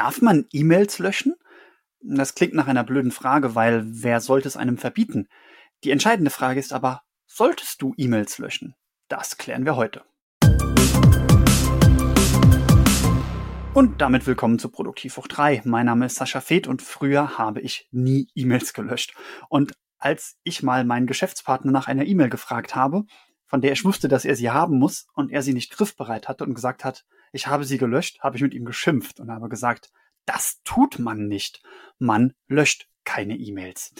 Darf man E-Mails löschen? Das klingt nach einer blöden Frage, weil wer sollte es einem verbieten? Die entscheidende Frage ist aber, solltest du E-Mails löschen? Das klären wir heute. Und damit willkommen zu Produktiv hoch 3. Mein Name ist Sascha Feth und früher habe ich nie E-Mails gelöscht. Und als ich mal meinen Geschäftspartner nach einer E-Mail gefragt habe, von der ich wusste, dass er sie haben muss und er sie nicht griffbereit hatte und gesagt hat, ich habe sie gelöscht, habe ich mit ihm geschimpft und habe gesagt, das tut man nicht. Man löscht keine E-Mails.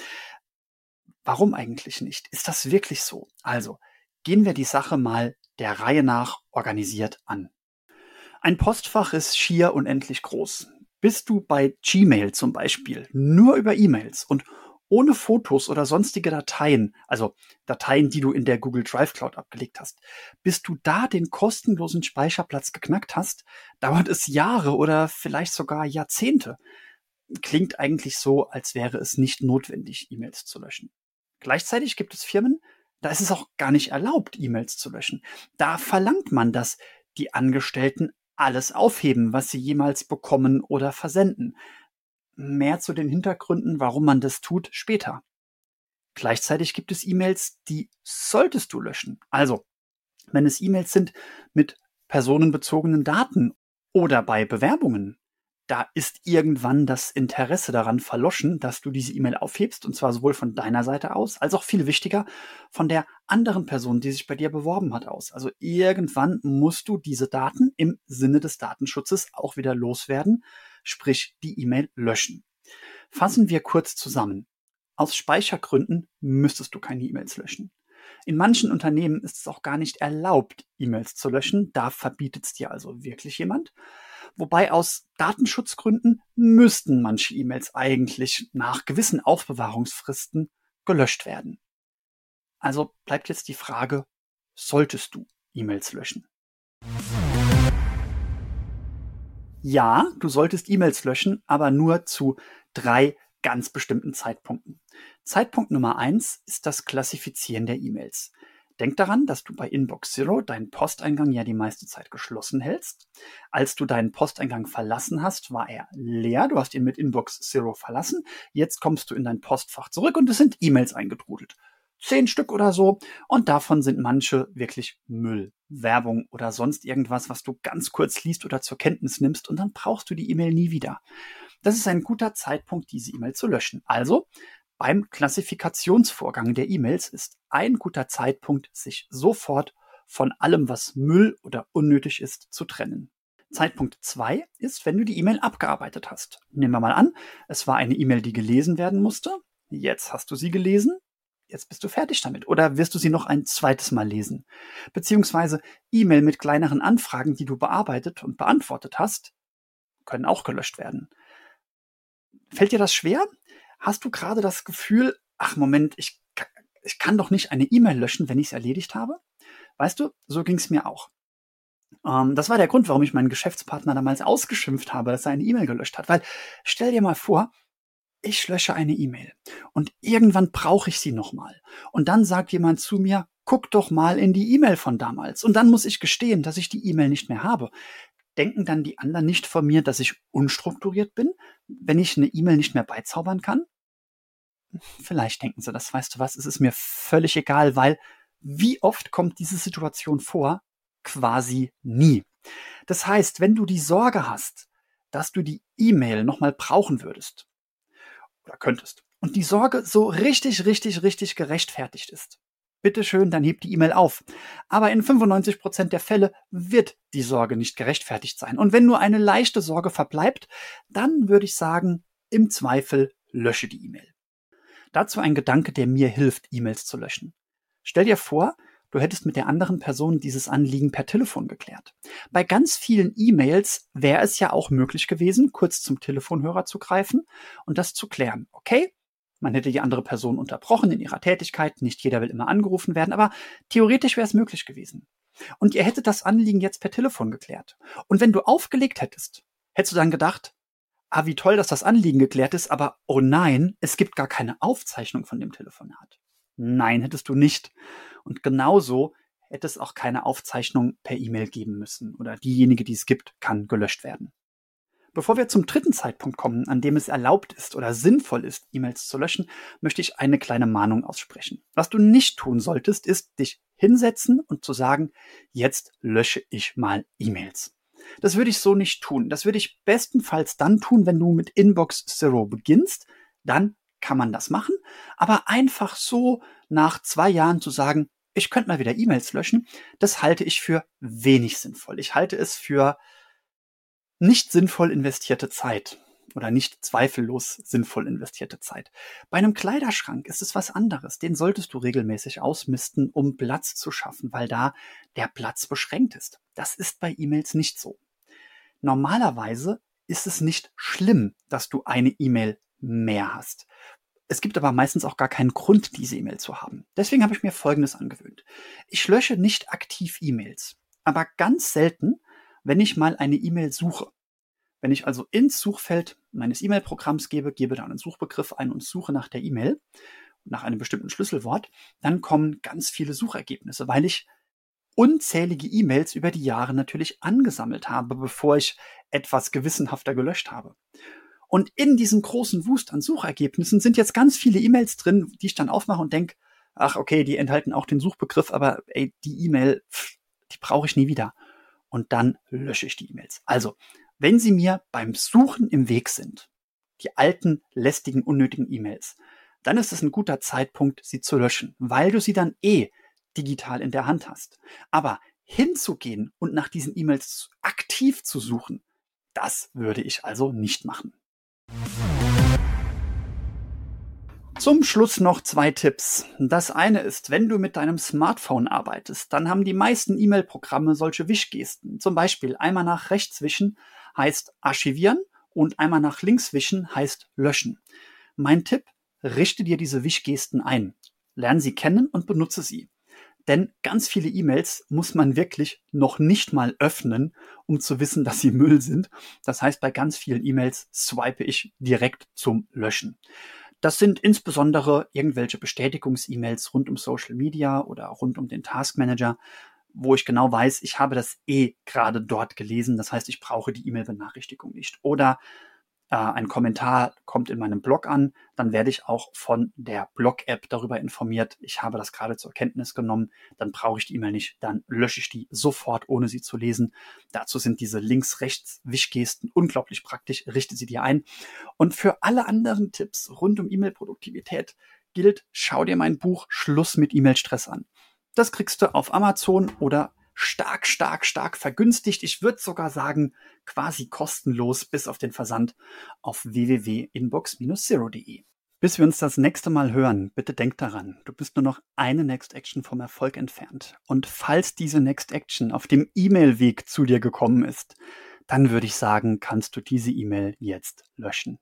Warum eigentlich nicht? Ist das wirklich so? Also, gehen wir die Sache mal der Reihe nach organisiert an. Ein Postfach ist schier unendlich groß. Bist du bei Gmail zum Beispiel nur über E-Mails und ohne Fotos oder sonstige Dateien, also Dateien, die du in der Google Drive Cloud abgelegt hast, bis du da den kostenlosen Speicherplatz geknackt hast, dauert es Jahre oder vielleicht sogar Jahrzehnte. Klingt eigentlich so, als wäre es nicht notwendig, E-Mails zu löschen. Gleichzeitig gibt es Firmen, da ist es auch gar nicht erlaubt, E-Mails zu löschen. Da verlangt man, dass die Angestellten alles aufheben, was sie jemals bekommen oder versenden. Mehr zu den Hintergründen, warum man das tut, später. Gleichzeitig gibt es E-Mails, die solltest du löschen. Also, wenn es E-Mails sind mit personenbezogenen Daten oder bei Bewerbungen, da ist irgendwann das Interesse daran verloschen, dass du diese E-Mail aufhebst, und zwar sowohl von deiner Seite aus, als auch viel wichtiger von der anderen Person, die sich bei dir beworben hat, aus. Also irgendwann musst du diese Daten im Sinne des Datenschutzes auch wieder loswerden, sprich die E-Mail löschen. Fassen wir kurz zusammen. Aus Speichergründen müsstest du keine E-Mails löschen. In manchen Unternehmen ist es auch gar nicht erlaubt, E-Mails zu löschen. Da verbietet es dir also wirklich jemand. Wobei aus Datenschutzgründen müssten manche E-Mails eigentlich nach gewissen Aufbewahrungsfristen gelöscht werden. Also bleibt jetzt die Frage, solltest du E-Mails löschen? Ja, du solltest E-Mails löschen, aber nur zu drei ganz bestimmten Zeitpunkten. Zeitpunkt Nummer eins ist das Klassifizieren der E-Mails. Denk daran, dass du bei Inbox Zero deinen Posteingang ja die meiste Zeit geschlossen hältst. Als du deinen Posteingang verlassen hast, war er leer. Du hast ihn mit Inbox Zero verlassen. Jetzt kommst du in dein Postfach zurück und es sind E-Mails eingetrudelt. Zehn Stück oder so. Und davon sind manche wirklich Müll, Werbung oder sonst irgendwas, was du ganz kurz liest oder zur Kenntnis nimmst und dann brauchst du die E-Mail nie wieder. Das ist ein guter Zeitpunkt, diese E-Mail zu löschen. Also beim Klassifikationsvorgang der E-Mails ist ein guter Zeitpunkt, sich sofort von allem, was Müll oder unnötig ist, zu trennen. Zeitpunkt zwei ist, wenn du die E-Mail abgearbeitet hast. Nehmen wir mal an, es war eine E-Mail, die gelesen werden musste. Jetzt hast du sie gelesen. Jetzt bist du fertig damit. Oder wirst du sie noch ein zweites Mal lesen? Beziehungsweise E-Mail mit kleineren Anfragen, die du bearbeitet und beantwortet hast, können auch gelöscht werden. Fällt dir das schwer? Hast du gerade das Gefühl, ach Moment, ich, ich kann doch nicht eine E-Mail löschen, wenn ich es erledigt habe? Weißt du, so ging es mir auch. Ähm, das war der Grund, warum ich meinen Geschäftspartner damals ausgeschimpft habe, dass er eine E-Mail gelöscht hat. Weil stell dir mal vor, ich lösche eine E-Mail und irgendwann brauche ich sie nochmal. Und dann sagt jemand zu mir, guck doch mal in die E-Mail von damals. Und dann muss ich gestehen, dass ich die E-Mail nicht mehr habe. Denken dann die anderen nicht von mir, dass ich unstrukturiert bin, wenn ich eine E-Mail nicht mehr beizaubern kann? Vielleicht denken sie das, weißt du was, es ist mir völlig egal, weil wie oft kommt diese Situation vor? Quasi nie. Das heißt, wenn du die Sorge hast, dass du die E-Mail nochmal brauchen würdest oder könntest und die Sorge so richtig, richtig, richtig gerechtfertigt ist, bitteschön, dann heb die E-Mail auf. Aber in 95 Prozent der Fälle wird die Sorge nicht gerechtfertigt sein. Und wenn nur eine leichte Sorge verbleibt, dann würde ich sagen, im Zweifel lösche die E-Mail. Dazu ein Gedanke, der mir hilft, E-Mails zu löschen. Stell dir vor, du hättest mit der anderen Person dieses Anliegen per Telefon geklärt. Bei ganz vielen E-Mails wäre es ja auch möglich gewesen, kurz zum Telefonhörer zu greifen und das zu klären. Okay, man hätte die andere Person unterbrochen in ihrer Tätigkeit. Nicht jeder will immer angerufen werden, aber theoretisch wäre es möglich gewesen. Und ihr hättet das Anliegen jetzt per Telefon geklärt. Und wenn du aufgelegt hättest, hättest du dann gedacht, ah, wie toll, dass das Anliegen geklärt ist, aber oh nein, es gibt gar keine Aufzeichnung von dem Telefonat. Nein, hättest du nicht. Und genauso hätte es auch keine Aufzeichnung per E-Mail geben müssen oder diejenige, die es gibt, kann gelöscht werden. Bevor wir zum dritten Zeitpunkt kommen, an dem es erlaubt ist oder sinnvoll ist, E-Mails zu löschen, möchte ich eine kleine Mahnung aussprechen. Was du nicht tun solltest, ist dich hinsetzen und zu sagen, jetzt lösche ich mal E-Mails. Das würde ich so nicht tun. Das würde ich bestenfalls dann tun, wenn du mit Inbox Zero beginnst. Dann kann man das machen. Aber einfach so nach zwei Jahren zu sagen, ich könnte mal wieder E-Mails löschen, das halte ich für wenig sinnvoll. Ich halte es für nicht sinnvoll investierte Zeit oder nicht zweifellos sinnvoll investierte Zeit. Bei einem Kleiderschrank ist es was anderes. Den solltest du regelmäßig ausmisten, um Platz zu schaffen, weil da der Platz beschränkt ist. Das ist bei E-Mails nicht so. Normalerweise ist es nicht schlimm, dass du eine E-Mail mehr hast. Es gibt aber meistens auch gar keinen Grund, diese E-Mail zu haben. Deswegen habe ich mir Folgendes angewöhnt. Ich lösche nicht aktiv E-Mails, aber ganz selten wenn ich mal eine E-Mail suche. Wenn ich also ins Suchfeld meines E-Mail-Programms gebe, gebe da einen Suchbegriff ein und suche nach der E-Mail, nach einem bestimmten Schlüsselwort, dann kommen ganz viele Suchergebnisse, weil ich unzählige E-Mails über die Jahre natürlich angesammelt habe, bevor ich etwas gewissenhafter gelöscht habe. Und in diesem großen Wust an Suchergebnissen sind jetzt ganz viele E-Mails drin, die ich dann aufmache und denke, ach okay, die enthalten auch den Suchbegriff, aber ey, die E-Mail, die brauche ich nie wieder und dann lösche ich die E-Mails. Also, wenn Sie mir beim Suchen im Weg sind, die alten, lästigen, unnötigen E-Mails, dann ist es ein guter Zeitpunkt, sie zu löschen, weil du sie dann eh digital in der Hand hast. Aber hinzugehen und nach diesen E-Mails aktiv zu suchen, das würde ich also nicht machen. Zum Schluss noch zwei Tipps. Das eine ist, wenn du mit deinem Smartphone arbeitest, dann haben die meisten E-Mail-Programme solche Wischgesten. Zum Beispiel einmal nach rechts wischen heißt archivieren und einmal nach links wischen heißt löschen. Mein Tipp, richte dir diese Wischgesten ein. Lerne sie kennen und benutze sie. Denn ganz viele E-Mails muss man wirklich noch nicht mal öffnen, um zu wissen, dass sie Müll sind. Das heißt, bei ganz vielen E-Mails swipe ich direkt zum Löschen. Das sind insbesondere irgendwelche Bestätigungs-E-Mails rund um Social Media oder rund um den Task Manager, wo ich genau weiß, ich habe das eh gerade dort gelesen. Das heißt, ich brauche die E-Mail-Benachrichtigung nicht. Oder äh, ein Kommentar kommt in meinem Blog an, dann werde ich auch von der Blog-App darüber informiert. Ich habe das gerade zur Kenntnis genommen, dann brauche ich die E-Mail nicht, dann lösche ich die sofort, ohne sie zu lesen. Dazu sind diese Links-Rechts-Wischgesten unglaublich praktisch. Richte sie dir ein. Und für alle anderen Tipps rund um E-Mail-Produktivität gilt, schau dir mein Buch Schluss mit E-Mail-Stress an. Das kriegst du auf Amazon oder stark, stark, stark vergünstigt. Ich würde sogar sagen, quasi kostenlos bis auf den Versand auf www.inbox-zero.de. Bis wir uns das nächste Mal hören, bitte denk daran, du bist nur noch eine Next Action vom Erfolg entfernt. Und falls diese Next Action auf dem E-Mail-Weg zu dir gekommen ist, dann würde ich sagen, kannst du diese E-Mail jetzt löschen.